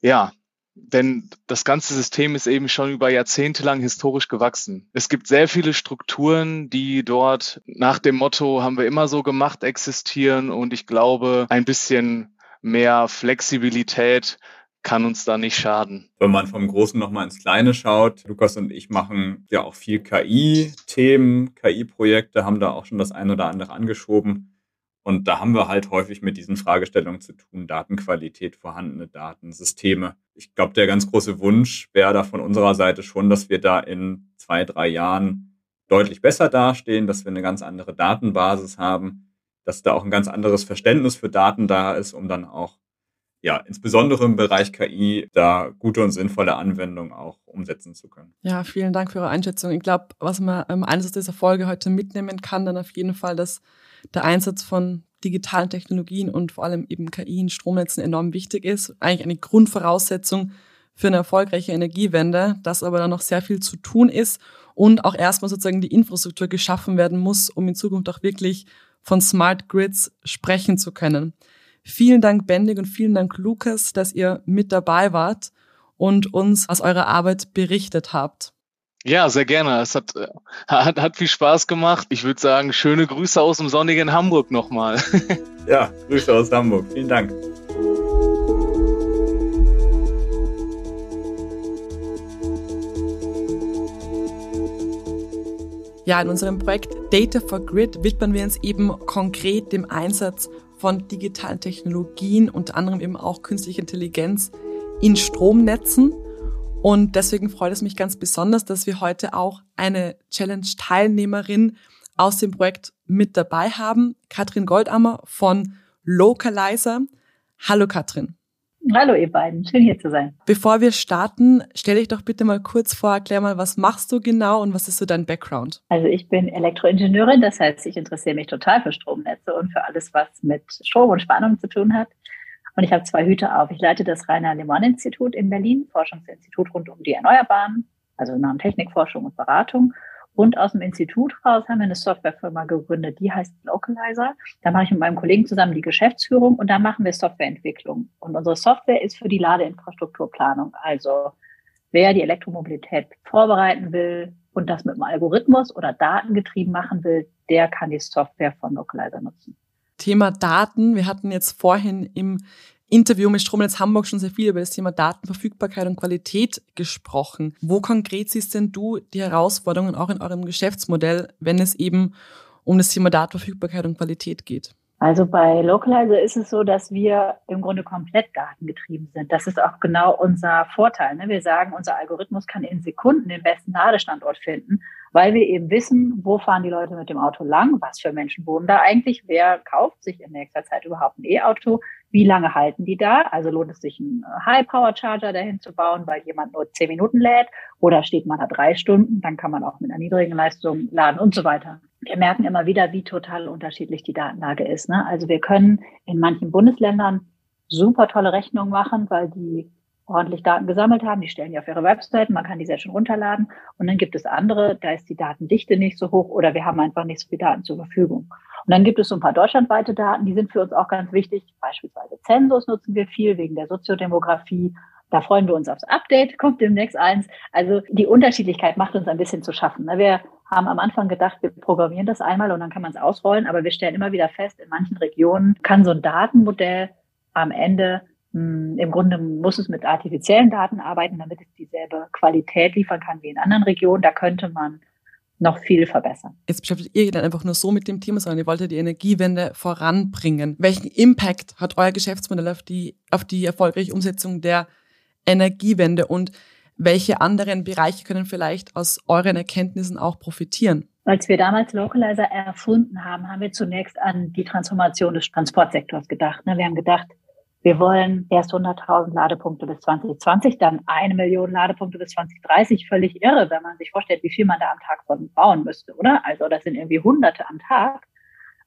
ja, denn das ganze System ist eben schon über Jahrzehnte lang historisch gewachsen. Es gibt sehr viele Strukturen, die dort nach dem Motto haben wir immer so gemacht existieren und ich glaube, ein bisschen mehr Flexibilität kann uns da nicht schaden. Wenn man vom Großen nochmal ins Kleine schaut, Lukas und ich machen ja auch viel KI-Themen, KI-Projekte, haben da auch schon das ein oder andere angeschoben. Und da haben wir halt häufig mit diesen Fragestellungen zu tun, Datenqualität, vorhandene Daten, Systeme. Ich glaube, der ganz große Wunsch wäre da von unserer Seite schon, dass wir da in zwei, drei Jahren deutlich besser dastehen, dass wir eine ganz andere Datenbasis haben, dass da auch ein ganz anderes Verständnis für Daten da ist, um dann auch ja, insbesondere im Bereich KI da gute und sinnvolle Anwendungen auch umsetzen zu können. Ja, vielen Dank für Ihre Einschätzung. Ich glaube, was man im Einsatz dieser Folge heute mitnehmen kann, dann auf jeden Fall, dass der Einsatz von digitalen Technologien und vor allem eben KI in Stromnetzen enorm wichtig ist. Eigentlich eine Grundvoraussetzung für eine erfolgreiche Energiewende, dass aber da noch sehr viel zu tun ist und auch erstmal sozusagen die Infrastruktur geschaffen werden muss, um in Zukunft auch wirklich von Smart Grids sprechen zu können. Vielen Dank, Bendig, und vielen Dank, Lukas, dass ihr mit dabei wart und uns aus eurer Arbeit berichtet habt. Ja, sehr gerne. Es hat, äh, hat, hat viel Spaß gemacht. Ich würde sagen, schöne Grüße aus dem sonnigen Hamburg nochmal. ja, Grüße aus Hamburg. Vielen Dank. Ja, in unserem Projekt Data for Grid widmen wir uns eben konkret dem Einsatz von digitalen Technologien, unter anderem eben auch künstliche Intelligenz in Stromnetzen. Und deswegen freut es mich ganz besonders, dass wir heute auch eine Challenge-Teilnehmerin aus dem Projekt mit dabei haben, Katrin Goldammer von Localizer. Hallo Katrin. Hallo ihr beiden, schön hier zu sein. Bevor wir starten, stell dich doch bitte mal kurz vor, erklär mal, was machst du genau und was ist so dein Background? Also ich bin Elektroingenieurin, das heißt, ich interessiere mich total für Stromnetze und für alles, was mit Strom und Spannung zu tun hat. Und ich habe zwei Hüte auf. Ich leite das Rainer Lehmann Institut in Berlin, Forschungsinstitut rund um die Erneuerbaren, also nach Technikforschung und Beratung. Und aus dem Institut raus haben wir eine Softwarefirma gegründet, die heißt Localizer. Da mache ich mit meinem Kollegen zusammen die Geschäftsführung und da machen wir Softwareentwicklung. Und unsere Software ist für die Ladeinfrastrukturplanung. Also wer die Elektromobilität vorbereiten will und das mit einem Algorithmus oder datengetrieben machen will, der kann die Software von Localizer nutzen. Thema Daten. Wir hatten jetzt vorhin im Interview mit Stromnetz Hamburg schon sehr viel über das Thema Datenverfügbarkeit und Qualität gesprochen. Wo konkret siehst denn du die Herausforderungen auch in eurem Geschäftsmodell, wenn es eben um das Thema Datenverfügbarkeit und Qualität geht? Also bei Localizer ist es so, dass wir im Grunde komplett datengetrieben sind. Das ist auch genau unser Vorteil. Ne? Wir sagen, unser Algorithmus kann in Sekunden den besten Ladestandort finden, weil wir eben wissen, wo fahren die Leute mit dem Auto lang, was für Menschen wohnen da eigentlich, wer kauft sich in nächster Zeit überhaupt ein E-Auto, wie lange halten die da? Also lohnt es sich, einen High-Power-Charger dahin zu bauen, weil jemand nur zehn Minuten lädt oder steht man da drei Stunden, dann kann man auch mit einer niedrigen Leistung laden und so weiter wir merken immer wieder, wie total unterschiedlich die Datenlage ist. Ne? Also wir können in manchen Bundesländern super tolle Rechnungen machen, weil die ordentlich Daten gesammelt haben. Die stellen die auf ihre Website, man kann die sehr schön runterladen. Und dann gibt es andere, da ist die Datendichte nicht so hoch oder wir haben einfach nicht so viel Daten zur Verfügung. Und dann gibt es so ein paar deutschlandweite Daten, die sind für uns auch ganz wichtig. Beispielsweise Zensus nutzen wir viel wegen der Soziodemografie da freuen wir uns aufs Update, kommt demnächst eins. Also die Unterschiedlichkeit macht uns ein bisschen zu schaffen. Wir haben am Anfang gedacht, wir programmieren das einmal und dann kann man es ausrollen, aber wir stellen immer wieder fest, in manchen Regionen kann so ein Datenmodell am Ende im Grunde muss es mit artifiziellen Daten arbeiten, damit es dieselbe Qualität liefern kann wie in anderen Regionen. Da könnte man noch viel verbessern. Jetzt beschäftigt ihr dann einfach nur so mit dem Thema, sondern ihr wolltet die Energiewende voranbringen. Welchen Impact hat euer Geschäftsmodell auf die, auf die erfolgreiche Umsetzung der Energiewende und welche anderen Bereiche können vielleicht aus euren Erkenntnissen auch profitieren? Als wir damals Localizer erfunden haben, haben wir zunächst an die Transformation des Transportsektors gedacht. Ne? Wir haben gedacht, wir wollen erst 100.000 Ladepunkte bis 2020, dann eine Million Ladepunkte bis 2030. Völlig irre, wenn man sich vorstellt, wie viel man da am Tag von bauen müsste, oder? Also das sind irgendwie Hunderte am Tag.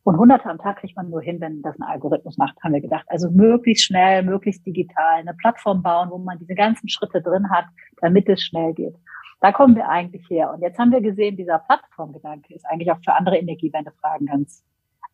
Und Hunderte am Tag kriegt man nur hin, wenn das ein Algorithmus macht, haben wir gedacht. Also möglichst schnell, möglichst digital, eine Plattform bauen, wo man diese ganzen Schritte drin hat, damit es schnell geht. Da kommen wir eigentlich her. Und jetzt haben wir gesehen, dieser Plattformgedanke ist eigentlich auch für andere Energiewendefragen ganz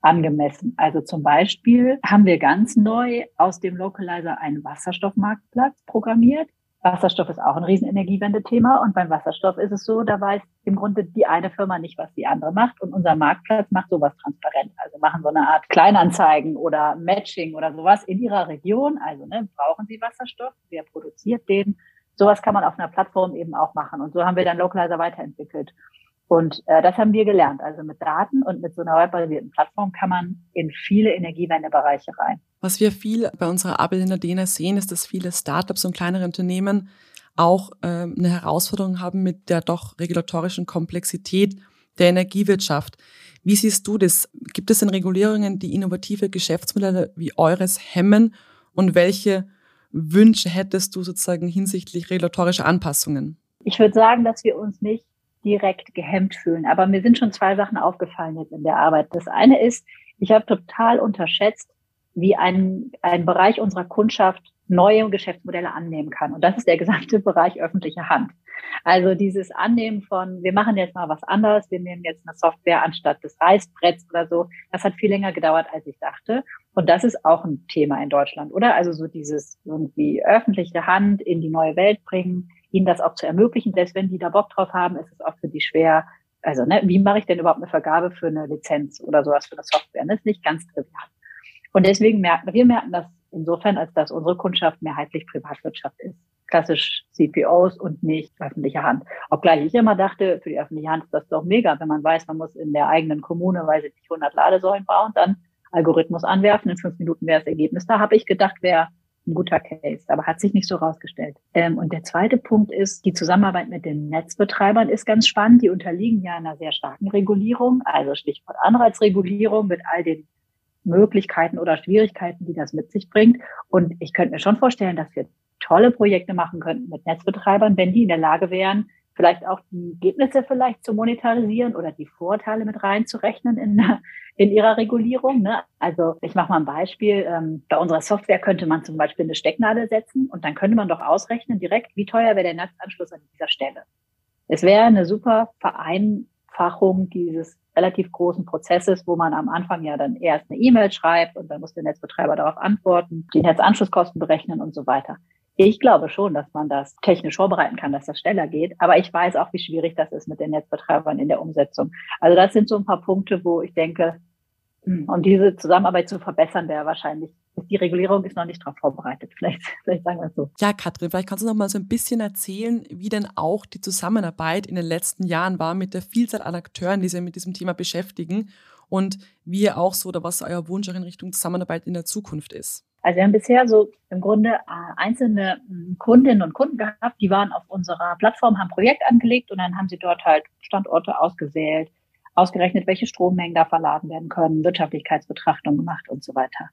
angemessen. Also zum Beispiel haben wir ganz neu aus dem Localizer einen Wasserstoffmarktplatz programmiert, Wasserstoff ist auch ein Riesenenergiewende-Thema und beim Wasserstoff ist es so, da weiß im Grunde die eine Firma nicht, was die andere macht und unser Marktplatz macht sowas transparent. Also machen so eine Art Kleinanzeigen oder Matching oder sowas in ihrer Region. Also ne, brauchen sie Wasserstoff, wer produziert den? Sowas kann man auf einer Plattform eben auch machen und so haben wir dann Localizer weiterentwickelt. Und äh, das haben wir gelernt. Also mit Daten und mit so einer webbasierten Plattform kann man in viele Energiewendebereiche rein. Was wir viel bei unserer Arbeit in der DNA sehen, ist, dass viele Startups und kleinere Unternehmen auch äh, eine Herausforderung haben mit der doch regulatorischen Komplexität der Energiewirtschaft. Wie siehst du das? Gibt es denn Regulierungen, die innovative Geschäftsmodelle wie eures hemmen? Und welche Wünsche hättest du sozusagen hinsichtlich regulatorischer Anpassungen? Ich würde sagen, dass wir uns nicht direkt gehemmt fühlen. Aber mir sind schon zwei Sachen aufgefallen jetzt in der Arbeit. Das eine ist, ich habe total unterschätzt, wie ein, ein Bereich unserer Kundschaft neue Geschäftsmodelle annehmen kann. Und das ist der gesamte Bereich öffentliche Hand. Also dieses Annehmen von, wir machen jetzt mal was anderes, wir nehmen jetzt eine Software anstatt des Reißbretts oder so, das hat viel länger gedauert, als ich dachte. Und das ist auch ein Thema in Deutschland, oder? Also so dieses irgendwie öffentliche Hand in die neue Welt bringen, ihnen das auch zu ermöglichen. Selbst wenn die da Bock drauf haben, ist es oft für die schwer. Also, ne, wie mache ich denn überhaupt eine Vergabe für eine Lizenz oder sowas für eine Software? Das ist nicht ganz trivial. Und deswegen merken wir merken das insofern, als dass unsere Kundschaft mehrheitlich Privatwirtschaft ist. Klassisch CPOs und nicht öffentliche Hand. Obgleich ich immer dachte, für die öffentliche Hand ist das doch mega, wenn man weiß, man muss in der eigenen Kommune, weiß ich nicht, 100 Ladesäulen bauen, dann Algorithmus anwerfen, in fünf Minuten wäre das Ergebnis da. Habe ich gedacht, wäre ein guter Case, aber hat sich nicht so rausgestellt. Ähm, und der zweite Punkt ist, die Zusammenarbeit mit den Netzbetreibern ist ganz spannend. Die unterliegen ja einer sehr starken Regulierung, also Stichwort Anreizregulierung mit all den Möglichkeiten oder Schwierigkeiten, die das mit sich bringt. Und ich könnte mir schon vorstellen, dass wir tolle Projekte machen könnten mit Netzbetreibern, wenn die in der Lage wären, vielleicht auch die Ergebnisse vielleicht zu monetarisieren oder die Vorteile mit reinzurechnen in, in ihrer Regulierung. Ne? Also ich mache mal ein Beispiel. Ähm, bei unserer Software könnte man zum Beispiel eine Stecknadel setzen und dann könnte man doch ausrechnen direkt, wie teuer wäre der Netzanschluss an dieser Stelle. Es wäre eine super Vereinfachung dieses relativ großen Prozesses, wo man am Anfang ja dann erst eine E-Mail schreibt und dann muss der Netzbetreiber darauf antworten, die Netzanschlusskosten berechnen und so weiter. Ich glaube schon, dass man das technisch vorbereiten kann, dass das schneller geht. Aber ich weiß auch, wie schwierig das ist mit den Netzbetreibern in der Umsetzung. Also das sind so ein paar Punkte, wo ich denke, hm, um diese Zusammenarbeit zu verbessern, wäre wahrscheinlich, die Regulierung ist noch nicht darauf vorbereitet. Vielleicht, vielleicht sagen wir es so. Ja, Katrin, vielleicht kannst du noch mal so ein bisschen erzählen, wie denn auch die Zusammenarbeit in den letzten Jahren war mit der Vielzahl an Akteuren, die sich mit diesem Thema beschäftigen und wie auch so oder was euer Wunsch auch in Richtung Zusammenarbeit in der Zukunft ist. Also wir haben bisher so im Grunde äh, einzelne hm, Kundinnen und Kunden gehabt, die waren auf unserer Plattform, haben ein Projekt angelegt und dann haben sie dort halt Standorte ausgewählt, ausgerechnet, welche Strommengen da verladen werden können, Wirtschaftlichkeitsbetrachtung gemacht und so weiter.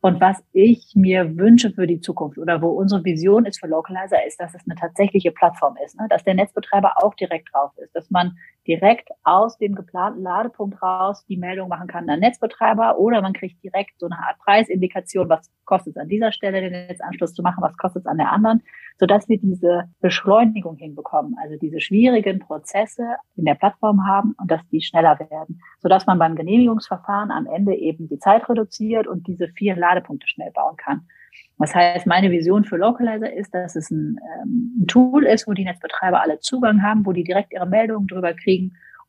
Und was ich mir wünsche für die Zukunft oder wo unsere Vision ist für Localizer, ist, dass es eine tatsächliche Plattform ist, ne? dass der Netzbetreiber auch direkt drauf ist, dass man direkt aus dem geplanten Ladepunkt raus die Meldung machen kann an Netzbetreiber oder man kriegt direkt so eine Art Preisindikation, was kostet es an dieser Stelle, den Netzanschluss zu machen, was kostet es an der anderen, sodass wir diese Beschleunigung hinbekommen, also diese schwierigen Prozesse in der Plattform haben und dass die schneller werden, sodass man beim Genehmigungsverfahren am Ende eben die Zeit reduziert und diese vier Ladepunkte schnell bauen kann. Das heißt, meine Vision für Localizer ist, dass es ein, ähm, ein Tool ist, wo die Netzbetreiber alle Zugang haben, wo die direkt ihre Meldungen drüber kriegen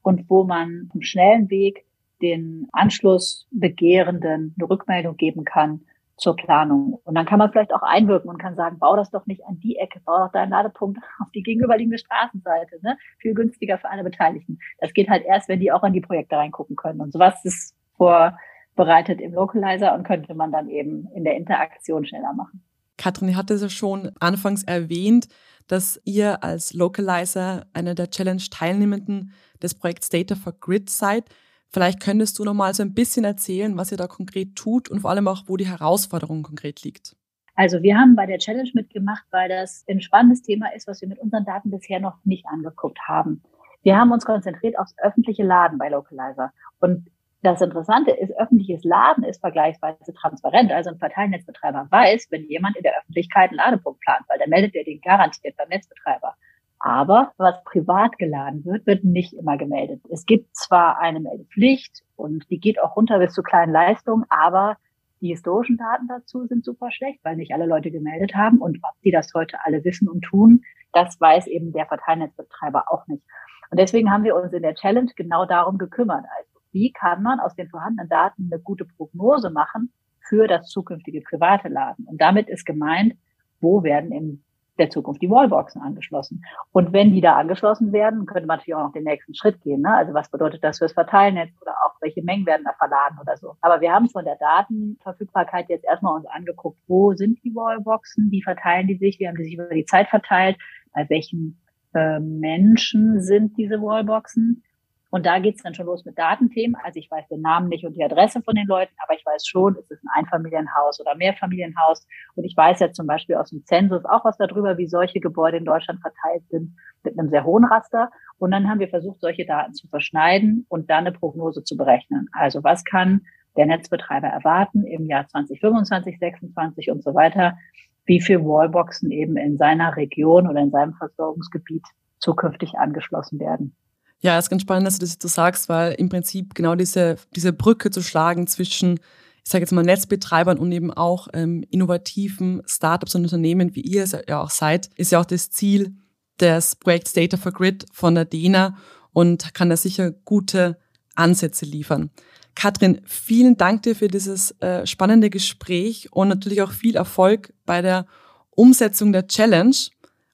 und wo man im schnellen Weg den Anschlussbegehrenden eine Rückmeldung geben kann zur Planung. Und dann kann man vielleicht auch einwirken und kann sagen, bau das doch nicht an die Ecke, bau doch deinen Ladepunkt auf die gegenüberliegende Straßenseite, ne? Viel günstiger für alle Beteiligten. Das geht halt erst, wenn die auch an die Projekte reingucken können. Und sowas ist vor bereitet im Localizer und könnte man dann eben in der Interaktion schneller machen. Katrin hatte es ja schon anfangs erwähnt, dass ihr als Localizer einer der Challenge-Teilnehmenden des Projekts Data for Grid seid. Vielleicht könntest du noch mal so ein bisschen erzählen, was ihr da konkret tut und vor allem auch, wo die Herausforderung konkret liegt. Also wir haben bei der Challenge mitgemacht, weil das ein spannendes Thema ist, was wir mit unseren Daten bisher noch nicht angeguckt haben. Wir haben uns konzentriert aufs öffentliche Laden bei Localizer. Und das Interessante ist, öffentliches Laden ist vergleichsweise transparent. Also ein Verteilnetzbetreiber weiß, wenn jemand in der Öffentlichkeit einen Ladepunkt plant, weil dann meldet er den garantiert beim Netzbetreiber. Aber was privat geladen wird, wird nicht immer gemeldet. Es gibt zwar eine Meldepflicht und die geht auch runter bis zu kleinen Leistungen, aber Die historischen Daten dazu sind super schlecht, weil nicht alle Leute gemeldet haben. Und ob die das heute alle wissen und tun, das weiß eben der Verteilnetzbetreiber auch nicht. Und deswegen haben wir uns in der Challenge genau darum gekümmert. Also wie kann man aus den vorhandenen Daten eine gute Prognose machen für das zukünftige private Laden? Und damit ist gemeint, wo werden im der Zukunft die Wallboxen angeschlossen. Und wenn die da angeschlossen werden, könnte man natürlich auch noch den nächsten Schritt gehen. Ne? Also was bedeutet das fürs Verteilnetz oder auch welche Mengen werden da verladen oder so. Aber wir haben von der Datenverfügbarkeit jetzt erstmal uns angeguckt, wo sind die Wallboxen, wie verteilen die sich, wie haben die sich über die Zeit verteilt, bei welchen äh, Menschen sind diese Wallboxen und da geht's dann schon los mit Datenthemen. Also ich weiß den Namen nicht und die Adresse von den Leuten, aber ich weiß schon, ist es ein Einfamilienhaus oder Mehrfamilienhaus. Und ich weiß ja zum Beispiel aus dem Zensus auch was darüber, wie solche Gebäude in Deutschland verteilt sind, mit einem sehr hohen Raster. Und dann haben wir versucht, solche Daten zu verschneiden und dann eine Prognose zu berechnen. Also was kann der Netzbetreiber erwarten im Jahr 2025, 26 und so weiter, wie viel Wallboxen eben in seiner Region oder in seinem Versorgungsgebiet zukünftig angeschlossen werden. Ja, es ist ganz spannend, dass du das du sagst, weil im Prinzip genau diese, diese Brücke zu schlagen zwischen, ich sage jetzt mal, Netzbetreibern und eben auch ähm, innovativen Startups und Unternehmen, wie ihr es ja auch seid, ist ja auch das Ziel des Projekts Data for Grid von der DENA und kann da sicher gute Ansätze liefern. Katrin, vielen Dank dir für dieses äh, spannende Gespräch und natürlich auch viel Erfolg bei der Umsetzung der Challenge.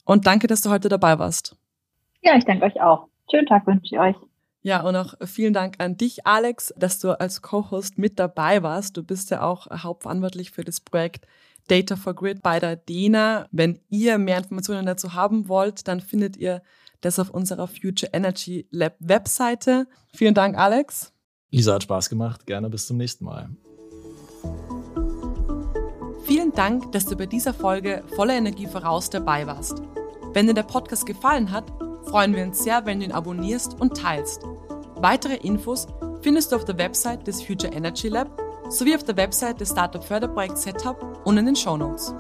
Und danke, dass du heute dabei warst. Ja, ich danke euch auch. Schönen Tag wünsche ich euch. Ja, und auch vielen Dank an dich, Alex, dass du als Co-Host mit dabei warst. Du bist ja auch hauptverantwortlich für das Projekt Data for Grid bei der DENA. Wenn ihr mehr Informationen dazu haben wollt, dann findet ihr das auf unserer Future Energy Lab Webseite. Vielen Dank, Alex. Lisa hat Spaß gemacht. Gerne bis zum nächsten Mal. Vielen Dank, dass du bei dieser Folge voller Energie voraus dabei warst. Wenn dir der Podcast gefallen hat, freuen wir uns sehr, wenn du ihn abonnierst und teilst. Weitere Infos findest du auf der Website des Future Energy Lab sowie auf der Website des Startup Förderprojekts Setup und in den Show Notes.